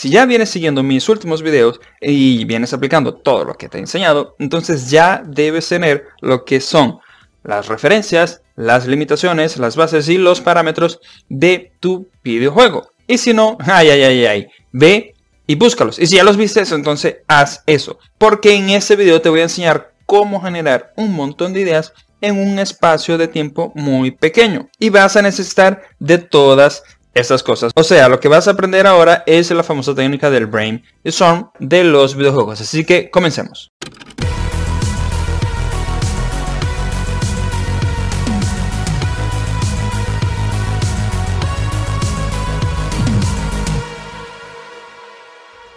si ya vienes siguiendo mis últimos videos y vienes aplicando todo lo que te he enseñado, entonces ya debes tener lo que son las referencias, las limitaciones, las bases y los parámetros de tu videojuego. Y si no, ay, ay, ay, ay, ve y búscalos. Y si ya los viste, entonces haz eso. Porque en este video te voy a enseñar cómo generar un montón de ideas en un espacio de tiempo muy pequeño. Y vas a necesitar de todas estas cosas. O sea, lo que vas a aprender ahora es la famosa técnica del brainstorm de los videojuegos. Así que comencemos.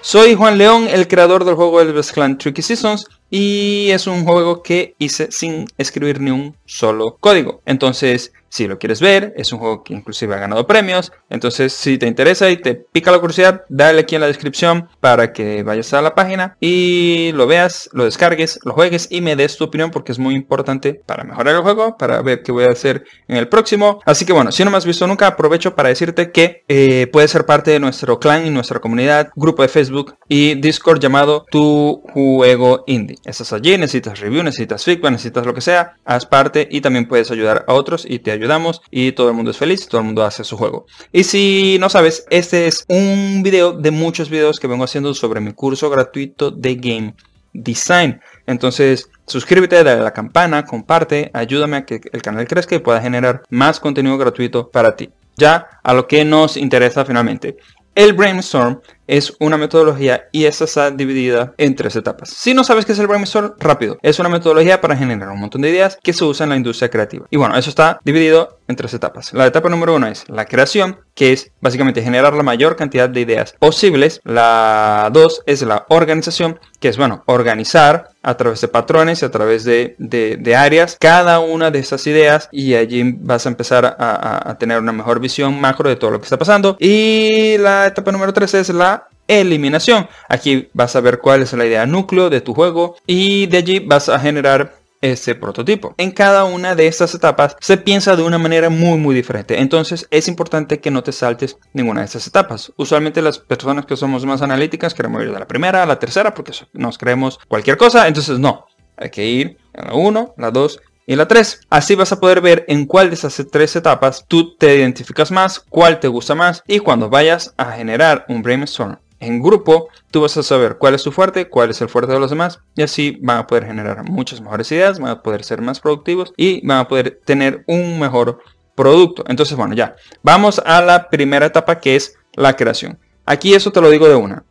Soy Juan León, el creador del juego Elves Clan Tricky Seasons y es un juego que hice sin escribir ni un solo código. Entonces, si lo quieres ver, es un juego que inclusive ha ganado premios. Entonces, si te interesa y te pica la curiosidad, dale aquí en la descripción para que vayas a la página y lo veas, lo descargues, lo juegues y me des tu opinión porque es muy importante para mejorar el juego, para ver qué voy a hacer en el próximo. Así que bueno, si no me has visto nunca, aprovecho para decirte que eh, puedes ser parte de nuestro clan y nuestra comunidad, grupo de Facebook y Discord llamado Tu Juego Indie. Estás allí, necesitas review, necesitas feedback, necesitas lo que sea, haz parte y también puedes ayudar a otros y te ayuda ayudamos y todo el mundo es feliz, todo el mundo hace su juego. Y si no sabes, este es un video de muchos videos que vengo haciendo sobre mi curso gratuito de Game Design. Entonces, suscríbete, dale a la campana, comparte, ayúdame a que el canal crezca y pueda generar más contenido gratuito para ti. Ya a lo que nos interesa finalmente. El brainstorm es una metodología y esta está dividida en tres etapas. Si no sabes qué es el brainstorm, rápido. Es una metodología para generar un montón de ideas que se usa en la industria creativa. Y bueno, eso está dividido en tres etapas. La etapa número uno es la creación, que es básicamente generar la mayor cantidad de ideas posibles. La dos es la organización, que es, bueno, organizar a través de patrones y a través de, áreas cada una de esas ideas y allí vas a empezar a tener una mejor visión macro de todo lo que está pasando. Y la etapa número tres es la eliminación. Aquí vas a ver cuál es la idea núcleo de tu juego y de allí vas a generar ese prototipo. En cada una de estas etapas se piensa de una manera muy muy diferente. Entonces es importante que no te saltes ninguna de estas etapas. Usualmente las personas que somos más analíticas queremos ir de la primera a la tercera porque nos creemos cualquier cosa. Entonces no, hay que ir a la 1, la 2 y la 3. Así vas a poder ver en cuál de esas tres etapas tú te identificas más, cuál te gusta más y cuando vayas a generar un brainstorm en grupo, tú vas a saber cuál es tu fuerte, cuál es el fuerte de los demás y así van a poder generar muchas mejores ideas, van a poder ser más productivos y van a poder tener un mejor producto. Entonces, bueno, ya. Vamos a la primera etapa que es la creación. Aquí eso te lo digo de una.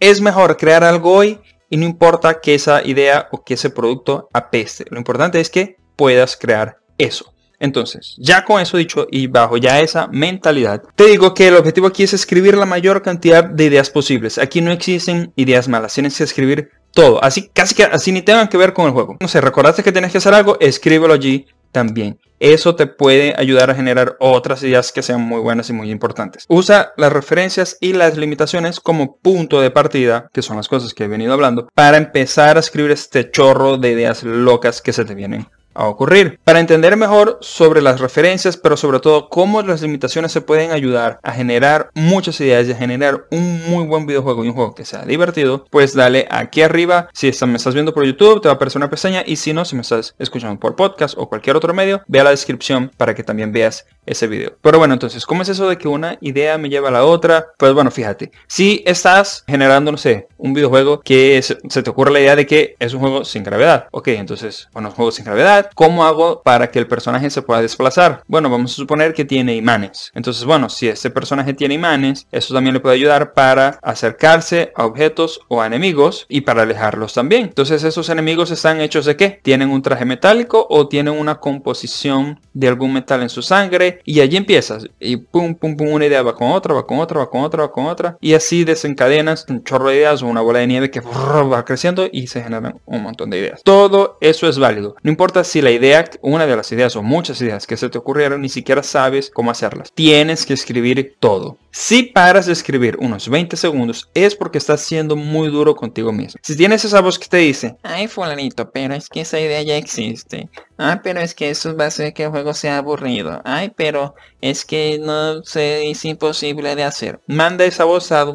Es mejor crear algo hoy y no importa que esa idea o que ese producto apeste. Lo importante es que puedas crear eso. Entonces, ya con eso dicho y bajo ya esa mentalidad, te digo que el objetivo aquí es escribir la mayor cantidad de ideas posibles. Aquí no existen ideas malas, tienes que escribir todo. Así, casi que así ni tengan que ver con el juego. No sé, recordaste que tienes que hacer algo, escríbelo allí también. Eso te puede ayudar a generar otras ideas que sean muy buenas y muy importantes. Usa las referencias y las limitaciones como punto de partida, que son las cosas que he venido hablando, para empezar a escribir este chorro de ideas locas que se te vienen a ocurrir. Para entender mejor sobre las referencias, pero sobre todo cómo las limitaciones se pueden ayudar a generar muchas ideas y a generar un muy buen videojuego y un juego que sea divertido, pues dale aquí arriba. Si me estás viendo por YouTube, te va a aparecer una pestaña y si no, si me estás escuchando por podcast o cualquier otro medio, ve a la descripción para que también veas ese video. Pero bueno, entonces, ¿cómo es eso de que una idea me lleva a la otra? Pues bueno, fíjate, si estás generando, no sé, un videojuego que se te ocurre la idea de que es un juego sin gravedad. Ok, entonces, bueno, un juego sin gravedad, ¿Cómo hago para que el personaje se pueda desplazar? Bueno, vamos a suponer que tiene imanes. Entonces, bueno, si este personaje tiene imanes, eso también le puede ayudar para acercarse a objetos o a enemigos y para alejarlos también. Entonces, esos enemigos están hechos de qué? Tienen un traje metálico o tienen una composición de algún metal en su sangre y allí empiezas y pum, pum, pum, una idea va con otra, va con otra, va con otra, va con otra y así desencadenas un chorro de ideas o una bola de nieve que va creciendo y se generan un montón de ideas. Todo eso es válido. No importa si la idea, una de las ideas o muchas ideas que se te ocurrieron, ni siquiera sabes cómo hacerlas. Tienes que escribir todo. Si paras de escribir unos 20 segundos es porque estás siendo muy duro contigo mismo. Si tienes esa voz que te dice, ay fulanito, pero es que esa idea ya existe. Ah, pero es que eso va a hacer que el juego sea aburrido. Ay, pero es que no sé, es imposible de hacer. Manda esa voz a,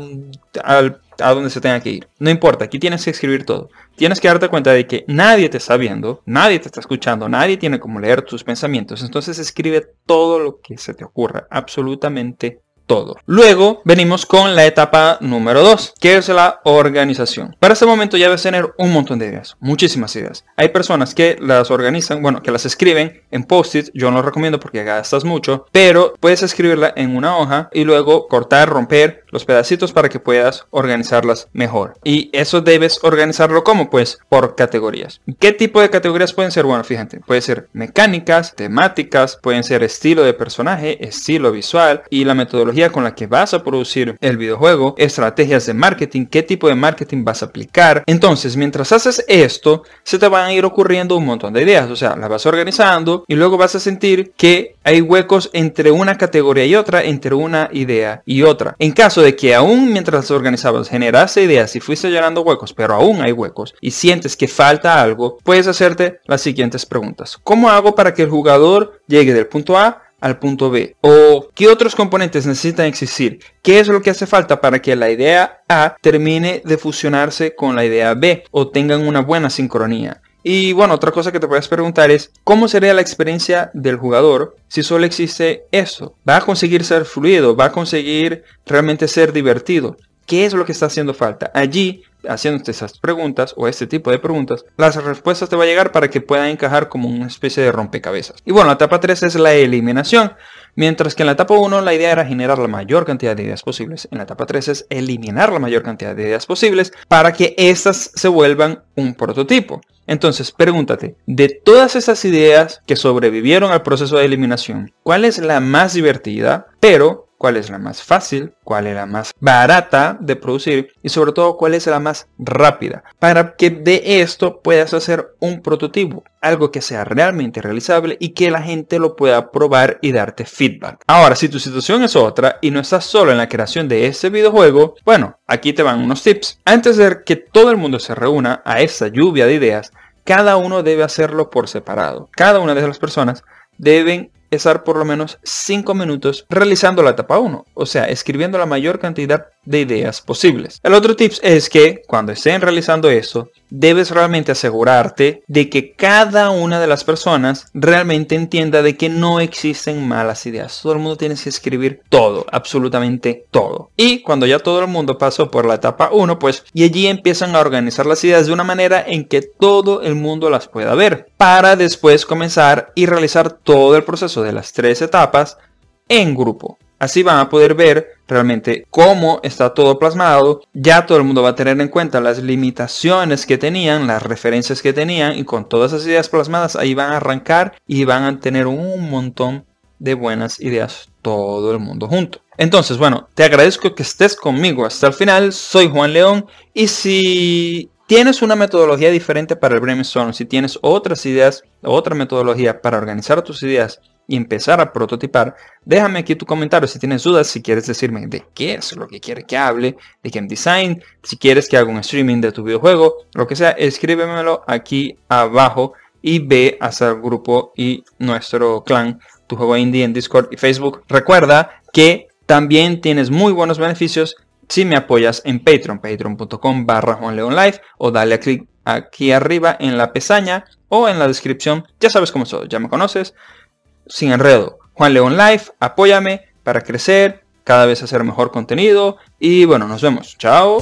a donde se tenga que ir. No importa, aquí tienes que escribir todo. Tienes que darte cuenta de que nadie te está viendo, nadie te está escuchando, nadie tiene como leer tus pensamientos. Entonces escribe todo lo que se te ocurra, absolutamente Luego venimos con la etapa número 2, que es la organización. Para este momento ya debes tener un montón de ideas, muchísimas ideas. Hay personas que las organizan, bueno, que las escriben en post-it, yo no lo recomiendo porque gastas mucho, pero puedes escribirla en una hoja y luego cortar, romper los pedacitos para que puedas organizarlas mejor. Y eso debes organizarlo como pues por categorías. ¿Qué tipo de categorías pueden ser? Bueno, fíjate, puede ser mecánicas, temáticas, pueden ser estilo de personaje, estilo visual y la metodología con la que vas a producir el videojuego, estrategias de marketing, qué tipo de marketing vas a aplicar. Entonces, mientras haces esto, se te van a ir ocurriendo un montón de ideas. O sea, las vas organizando y luego vas a sentir que hay huecos entre una categoría y otra, entre una idea y otra. En caso de que aún mientras organizabas generaste ideas y fuiste llenando huecos, pero aún hay huecos y sientes que falta algo, puedes hacerte las siguientes preguntas. ¿Cómo hago para que el jugador llegue del punto A al punto B? ¿O qué otros componentes necesitan existir? ¿Qué es lo que hace falta para que la idea A termine de fusionarse con la idea B o tengan una buena sincronía? Y bueno, otra cosa que te puedes preguntar es, ¿cómo sería la experiencia del jugador si solo existe eso? ¿Va a conseguir ser fluido? ¿Va a conseguir realmente ser divertido? ¿Qué es lo que está haciendo falta? Allí, haciéndote esas preguntas o este tipo de preguntas, las respuestas te va a llegar para que puedan encajar como una especie de rompecabezas. Y bueno, la etapa 3 es la eliminación. Mientras que en la etapa 1 la idea era generar la mayor cantidad de ideas posibles, en la etapa 3 es eliminar la mayor cantidad de ideas posibles para que éstas se vuelvan un prototipo. Entonces, pregúntate, de todas esas ideas que sobrevivieron al proceso de eliminación, ¿cuál es la más divertida, pero cuál es la más fácil, cuál es la más barata de producir y sobre todo cuál es la más rápida para que de esto puedas hacer un prototipo, algo que sea realmente realizable y que la gente lo pueda probar y darte feedback. Ahora, si tu situación es otra y no estás solo en la creación de este videojuego, bueno, aquí te van unos tips. Antes de que todo el mundo se reúna a esta lluvia de ideas, cada uno debe hacerlo por separado. Cada una de las personas deben estar por lo menos 5 minutos realizando la etapa 1, o sea, escribiendo la mayor cantidad de ideas posibles. El otro tip es que cuando estén realizando eso, debes realmente asegurarte de que cada una de las personas realmente entienda de que no existen malas ideas. Todo el mundo tiene que escribir todo, absolutamente todo. Y cuando ya todo el mundo pasó por la etapa 1, pues y allí empiezan a organizar las ideas de una manera en que todo el mundo las pueda ver, para después comenzar y realizar todo el proceso de las tres etapas en grupo. Así van a poder ver realmente cómo está todo plasmado. Ya todo el mundo va a tener en cuenta las limitaciones que tenían, las referencias que tenían y con todas esas ideas plasmadas ahí van a arrancar y van a tener un montón de buenas ideas todo el mundo junto. Entonces, bueno, te agradezco que estés conmigo hasta el final. Soy Juan León y si tienes una metodología diferente para el brainstorm, si tienes otras ideas, otra metodología para organizar tus ideas y empezar a prototipar, déjame aquí tu comentario si tienes dudas, si quieres decirme de qué es lo que quiere que hable, de game design, si quieres que haga un streaming de tu videojuego, lo que sea, escríbemelo aquí abajo y ve hacia el grupo y nuestro clan, tu juego indie en Discord y Facebook. Recuerda que también tienes muy buenos beneficios si me apoyas en Patreon, patreon.com barra Live o dale a clic aquí arriba en la pestaña o en la descripción. Ya sabes cómo soy, ya me conoces sin enredo. Juan León Live, apóyame para crecer, cada vez hacer mejor contenido y bueno, nos vemos. Chao.